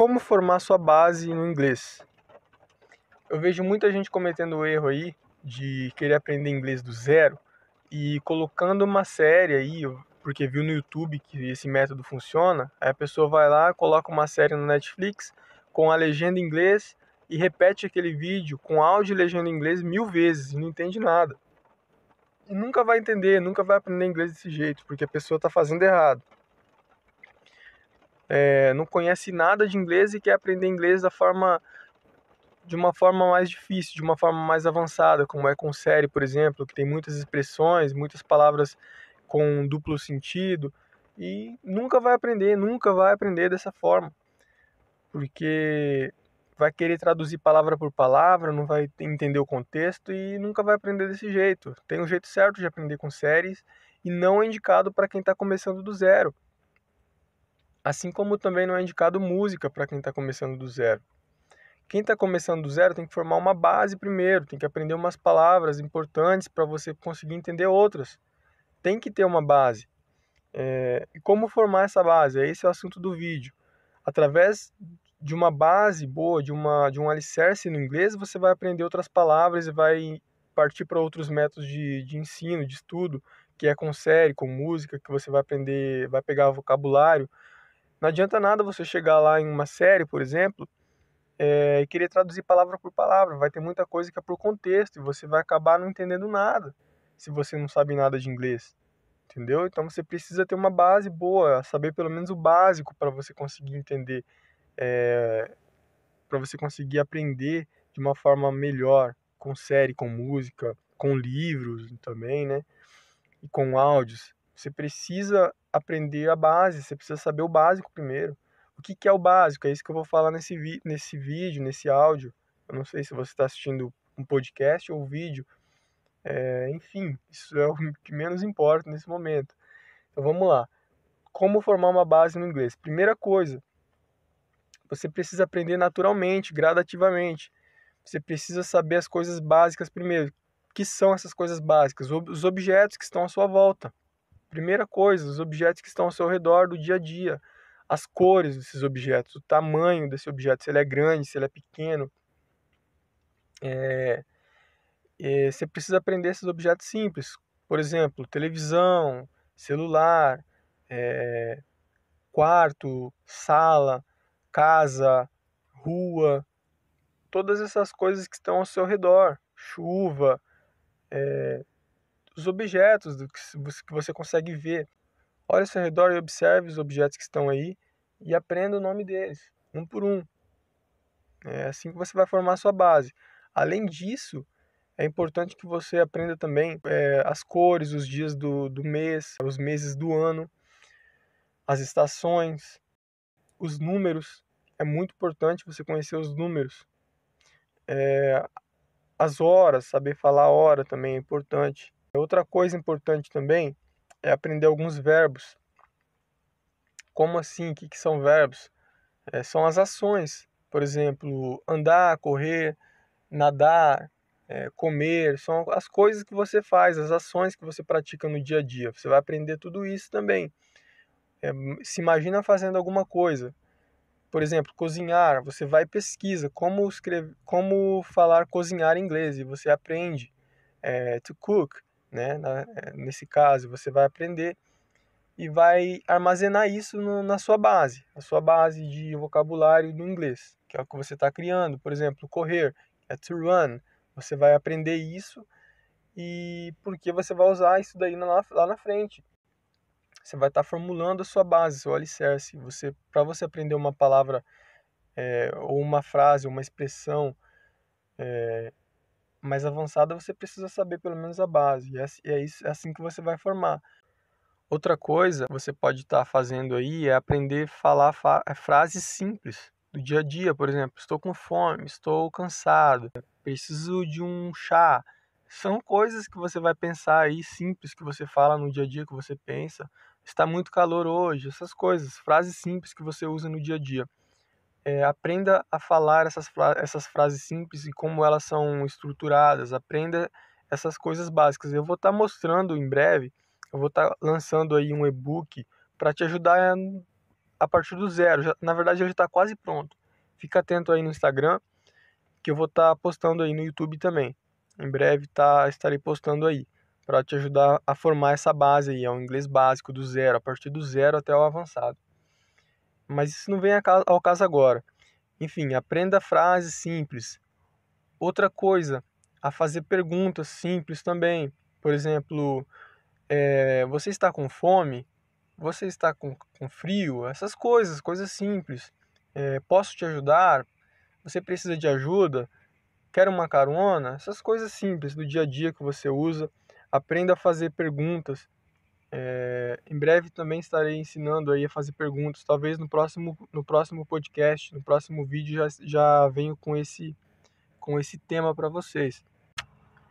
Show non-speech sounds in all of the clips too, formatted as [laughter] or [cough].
como formar sua base no inglês? Eu vejo muita gente cometendo o erro aí de querer aprender inglês do zero e colocando uma série aí, porque viu no YouTube que esse método funciona, aí a pessoa vai lá, coloca uma série no Netflix com a legenda em inglês e repete aquele vídeo com áudio e legenda em inglês mil vezes e não entende nada. E nunca vai entender, nunca vai aprender inglês desse jeito, porque a pessoa está fazendo errado. É, não conhece nada de inglês e quer aprender inglês da forma de uma forma mais difícil, de uma forma mais avançada, como é com série, por exemplo, que tem muitas expressões, muitas palavras com duplo sentido, e nunca vai aprender, nunca vai aprender dessa forma. Porque vai querer traduzir palavra por palavra, não vai entender o contexto e nunca vai aprender desse jeito. Tem um jeito certo de aprender com séries e não é indicado para quem está começando do zero. Assim como também não é indicado música para quem está começando do zero. Quem está começando do zero tem que formar uma base primeiro, tem que aprender umas palavras importantes para você conseguir entender outras. Tem que ter uma base. É, e como formar essa base? Esse é o assunto do vídeo. Através de uma base boa, de, uma, de um alicerce no inglês, você vai aprender outras palavras e vai partir para outros métodos de, de ensino, de estudo, que é com série, com música, que você vai aprender, vai pegar vocabulário. Não adianta nada você chegar lá em uma série, por exemplo, é, e querer traduzir palavra por palavra. Vai ter muita coisa que é por contexto e você vai acabar não entendendo nada se você não sabe nada de inglês. Entendeu? Então você precisa ter uma base boa, saber pelo menos o básico para você conseguir entender, é, para você conseguir aprender de uma forma melhor, com série, com música, com livros também, né? E com áudios. Você precisa aprender a base, você precisa saber o básico primeiro. O que, que é o básico? É isso que eu vou falar nesse, vi nesse vídeo, nesse áudio. Eu não sei se você está assistindo um podcast ou vídeo. É, enfim, isso é o [laughs] que menos importa nesse momento. Então vamos lá. Como formar uma base no inglês? Primeira coisa, você precisa aprender naturalmente, gradativamente. Você precisa saber as coisas básicas primeiro. O que são essas coisas básicas? Os objetos que estão à sua volta. Primeira coisa, os objetos que estão ao seu redor do dia a dia. As cores desses objetos, o tamanho desse objeto, se ele é grande, se ele é pequeno. É, é, você precisa aprender esses objetos simples, por exemplo, televisão, celular, é, quarto, sala, casa, rua, todas essas coisas que estão ao seu redor, chuva, é, os objetos que você consegue ver. Olhe ao seu redor e observe os objetos que estão aí e aprenda o nome deles, um por um. É assim que você vai formar a sua base. Além disso, é importante que você aprenda também é, as cores, os dias do, do mês, os meses do ano, as estações, os números. É muito importante você conhecer os números. É, as horas, saber falar a hora também é importante. Outra coisa importante também é aprender alguns verbos. Como assim? O que, que são verbos? É, são as ações. Por exemplo, andar, correr, nadar, é, comer. São as coisas que você faz, as ações que você pratica no dia a dia. Você vai aprender tudo isso também. É, se imagina fazendo alguma coisa. Por exemplo, cozinhar. Você vai e pesquisa como, escrever, como falar cozinhar em inglês e você aprende é, to cook né? Eh, nesse caso, você vai aprender e vai armazenar isso no, na sua base, a sua base de vocabulário do inglês, que é o que você está criando. Por exemplo, correr, é to run. Você vai aprender isso e porque você vai usar isso daí lá, lá na frente. Você vai estar tá formulando a sua base, seu alicerce. Você, para você aprender uma palavra é, ou uma frase, uma expressão é, mais avançada, você precisa saber pelo menos a base. É, é, isso, é assim que você vai formar. Outra coisa que você pode estar tá fazendo aí é aprender a falar é, frases simples do dia a dia, por exemplo, estou com fome, estou cansado, preciso de um chá. São coisas que você vai pensar aí simples que você fala no dia a dia que você pensa. Está muito calor hoje, essas coisas, frases simples que você usa no dia a dia é, aprenda a falar essas, fra essas frases simples e como elas são estruturadas, aprenda essas coisas básicas. Eu vou estar tá mostrando em breve, eu vou estar tá lançando aí um e-book para te ajudar a, a partir do zero. Já, na verdade, ele está quase pronto. Fica atento aí no Instagram, que eu vou estar tá postando aí no YouTube também. Em breve tá, estarei postando aí, para te ajudar a formar essa base aí, é um inglês básico do zero, a partir do zero até o avançado. Mas isso não vem ao caso agora. Enfim, aprenda frases simples. Outra coisa, a fazer perguntas simples também. Por exemplo, é, você está com fome? Você está com, com frio? Essas coisas, coisas simples. É, posso te ajudar? Você precisa de ajuda? Quer uma carona? Essas coisas simples do dia a dia que você usa. Aprenda a fazer perguntas. É, em breve também estarei ensinando aí a fazer perguntas. Talvez no próximo, no próximo podcast, no próximo vídeo já, já venho com esse, com esse tema para vocês.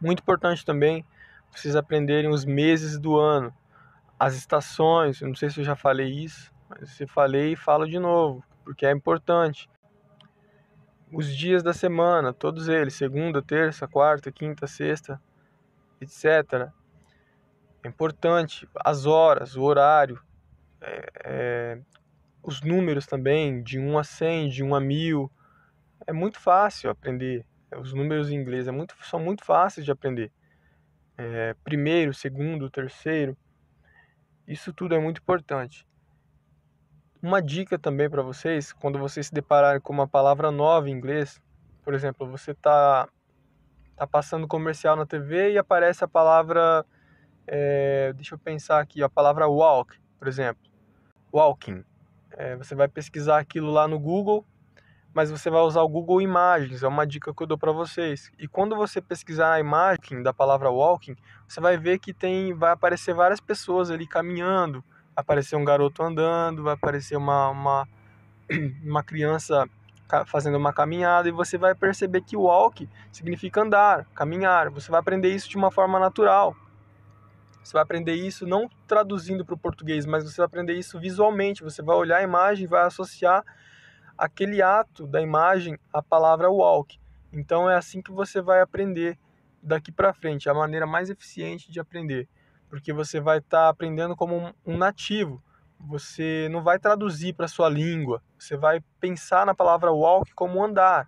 Muito importante também vocês aprenderem os meses do ano, as estações. Eu não sei se eu já falei isso, mas se falei, falo de novo, porque é importante. Os dias da semana, todos eles, segunda, terça, quarta, quinta, sexta, etc. Importante. As horas, o horário, é, é, os números também, de 1 a 100, de 1 a 1000. É muito fácil aprender. Os números em inglês é muito, são muito fáceis de aprender é, primeiro, segundo, terceiro. Isso tudo é muito importante. Uma dica também para vocês, quando vocês se depararem com uma palavra nova em inglês, por exemplo, você está tá passando comercial na TV e aparece a palavra, é, deixa eu pensar aqui, a palavra walk, por exemplo, walking. É, você vai pesquisar aquilo lá no Google mas você vai usar o Google Imagens, é uma dica que eu dou para vocês. E quando você pesquisar a imagem da palavra walking, você vai ver que tem vai aparecer várias pessoas ali caminhando, vai aparecer um garoto andando, vai aparecer uma, uma, [clears throat] uma criança fazendo uma caminhada e você vai perceber que walk significa andar, caminhar. Você vai aprender isso de uma forma natural. Você vai aprender isso não traduzindo para o português, mas você vai aprender isso visualmente. Você vai olhar a imagem e vai associar aquele ato da imagem a palavra walk. Então é assim que você vai aprender daqui para frente, é a maneira mais eficiente de aprender, porque você vai estar tá aprendendo como um nativo. Você não vai traduzir para sua língua, você vai pensar na palavra walk como andar.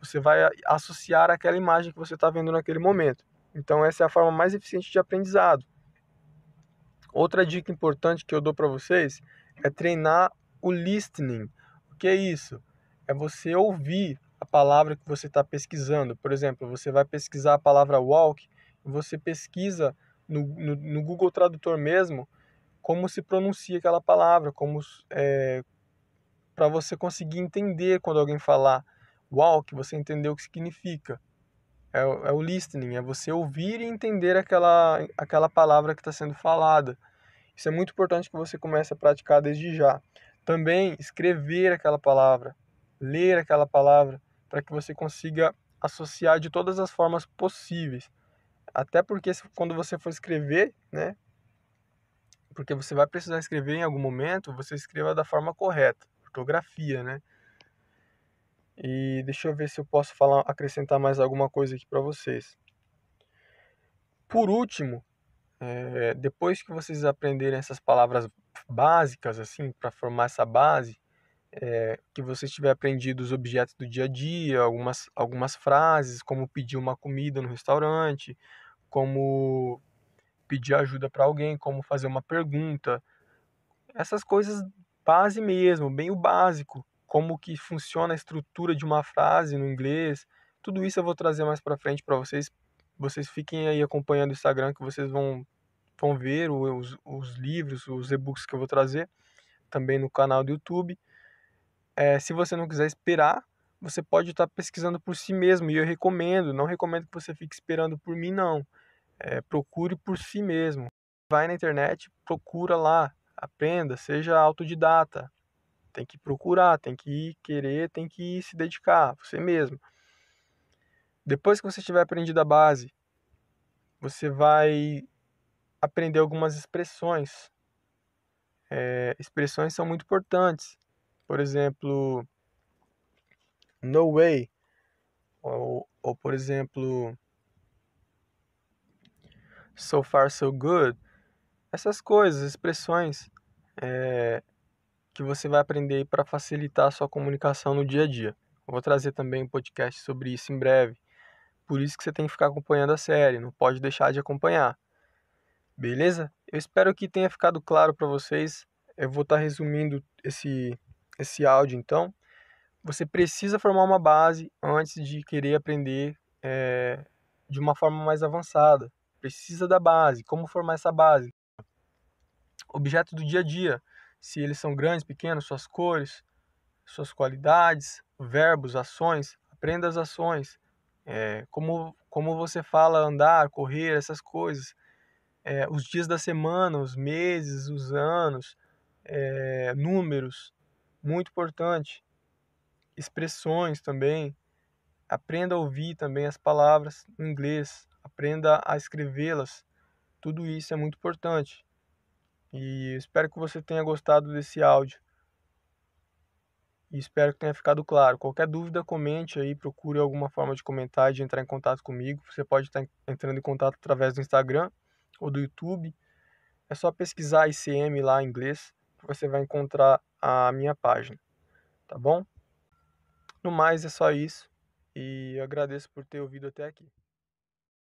Você vai associar aquela imagem que você está vendo naquele momento. Então essa é a forma mais eficiente de aprendizado. Outra dica importante que eu dou para vocês é treinar o listening que é isso? É você ouvir a palavra que você está pesquisando. Por exemplo, você vai pesquisar a palavra walk, você pesquisa no, no, no, Google Tradutor mesmo como se pronuncia aquela palavra, como é, para você conseguir entender quando alguém falar walk, você entender o que significa. É, é o listening, é você ouvir e entender aquela, aquela palavra que está sendo falada. Isso é muito importante que você comece a praticar desde já. Também escrever aquela palavra, ler aquela palavra, para que você consiga associar de todas as formas possíveis. Até porque quando você for escrever, né? Porque você vai precisar escrever em algum momento, você escreva da forma correta, ortografia, né? E deixa eu ver se eu posso falar, acrescentar mais alguma coisa aqui para vocês. Por último, é, depois que vocês aprenderem essas palavras básicas assim para formar essa base é, que você tiver aprendido os objetos do dia a dia, algumas, algumas frases, como pedir uma comida no restaurante, como pedir ajuda para alguém, como fazer uma pergunta, essas coisas base mesmo, bem o básico, como que funciona a estrutura de uma frase no inglês, tudo isso eu vou trazer mais para frente para vocês. Vocês fiquem aí acompanhando o Instagram que vocês vão vão ver os, os livros, os e-books que eu vou trazer também no canal do YouTube. É, se você não quiser esperar, você pode estar pesquisando por si mesmo e eu recomendo, não recomendo que você fique esperando por mim não. É, procure por si mesmo. Vai na internet, procura lá, aprenda, seja autodidata. Tem que procurar, tem que querer, tem que se dedicar, você mesmo. Depois que você tiver aprendido a base, você vai aprender algumas expressões. É, expressões são muito importantes. Por exemplo, no way, ou, ou por exemplo, so far so good. Essas coisas, expressões, é, que você vai aprender para facilitar a sua comunicação no dia a dia. Eu vou trazer também um podcast sobre isso em breve. Por isso que você tem que ficar acompanhando a série, não pode deixar de acompanhar. Beleza? Eu espero que tenha ficado claro para vocês. Eu vou estar tá resumindo esse esse áudio então. Você precisa formar uma base antes de querer aprender é, de uma forma mais avançada. Precisa da base. Como formar essa base? Objetos do dia a dia. Se eles são grandes, pequenos, suas cores, suas qualidades, verbos, ações. Aprenda as ações. É, como, como você fala andar, correr, essas coisas. É, os dias da semana, os meses, os anos, é, números. Muito importante. Expressões também. Aprenda a ouvir também as palavras em inglês, aprenda a escrevê-las. Tudo isso é muito importante. E espero que você tenha gostado desse áudio. E espero que tenha ficado claro. Qualquer dúvida, comente aí, procure alguma forma de comentar e de entrar em contato comigo. Você pode estar entrando em contato através do Instagram ou do YouTube. É só pesquisar ICM lá em inglês que você vai encontrar a minha página. Tá bom? No mais é só isso e agradeço por ter ouvido até aqui.